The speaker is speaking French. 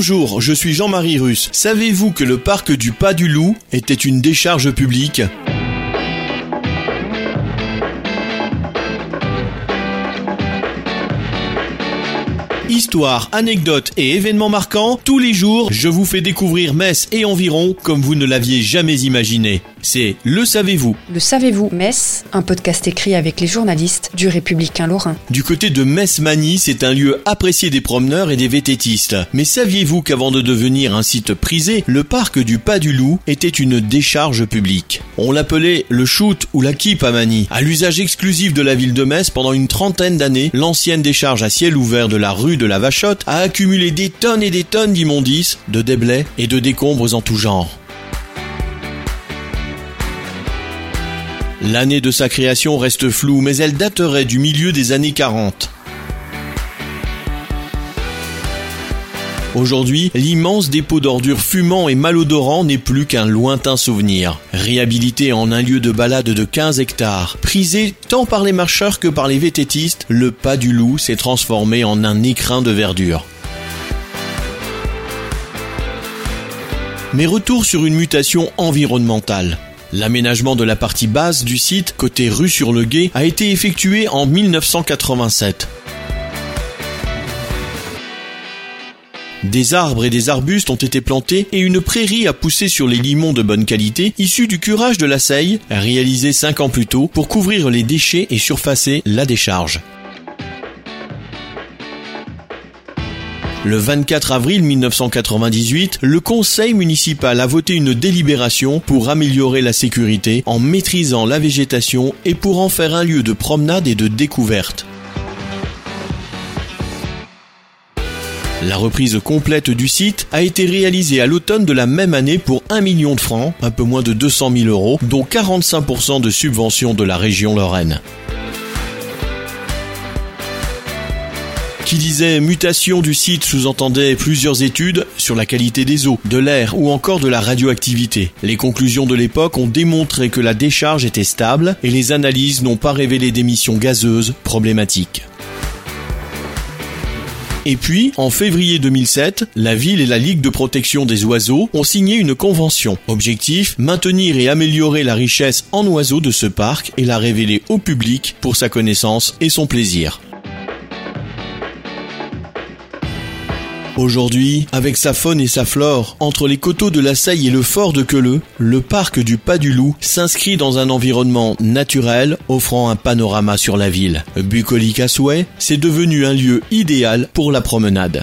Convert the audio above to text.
Bonjour, je suis Jean-Marie Russe. Savez-vous que le parc du Pas du Loup était une décharge publique? Histoire, anecdotes et événements marquants, tous les jours, je vous fais découvrir Metz et environ comme vous ne l'aviez jamais imaginé. C'est Le Savez-vous. Le Savez-vous Metz, un podcast écrit avec les journalistes du Républicain Lorrain. Du côté de Metz-Mani, c'est un lieu apprécié des promeneurs et des vététistes. Mais saviez-vous qu'avant de devenir un site prisé, le parc du Pas du Loup était une décharge publique? On l'appelait le shoot ou la keep à Mani. À l'usage exclusif de la ville de Metz pendant une trentaine d'années, l'ancienne décharge à ciel ouvert de la rue de la Vachotte a accumulé des tonnes et des tonnes d'immondices, de déblais et de décombres en tout genre. L'année de sa création reste floue, mais elle daterait du milieu des années 40. Aujourd'hui, l'immense dépôt d'ordures fumant et malodorant n'est plus qu'un lointain souvenir. Réhabilité en un lieu de balade de 15 hectares, prisé tant par les marcheurs que par les vététistes, le pas du loup s'est transformé en un écrin de verdure. Mais retour sur une mutation environnementale. L'aménagement de la partie basse du site, côté rue sur le Gué, a été effectué en 1987. Des arbres et des arbustes ont été plantés et une prairie a poussé sur les limons de bonne qualité issus du curage de la Seille, réalisé 5 ans plus tôt pour couvrir les déchets et surfacer la décharge. Le 24 avril 1998, le conseil municipal a voté une délibération pour améliorer la sécurité en maîtrisant la végétation et pour en faire un lieu de promenade et de découverte. La reprise complète du site a été réalisée à l'automne de la même année pour 1 million de francs, un peu moins de 200 000 euros, dont 45% de subventions de la région Lorraine. Qui disait mutation du site sous-entendait plusieurs études sur la qualité des eaux, de l'air ou encore de la radioactivité. Les conclusions de l'époque ont démontré que la décharge était stable et les analyses n'ont pas révélé d'émissions gazeuses problématiques. Et puis, en février 2007, la ville et la Ligue de protection des oiseaux ont signé une convention. Objectif, maintenir et améliorer la richesse en oiseaux de ce parc et la révéler au public pour sa connaissance et son plaisir. Aujourd'hui, avec sa faune et sa flore, entre les coteaux de la Seille et le fort de Queuleux, le parc du Pas du Loup s'inscrit dans un environnement naturel offrant un panorama sur la ville. Bucolique à souhait, c'est devenu un lieu idéal pour la promenade.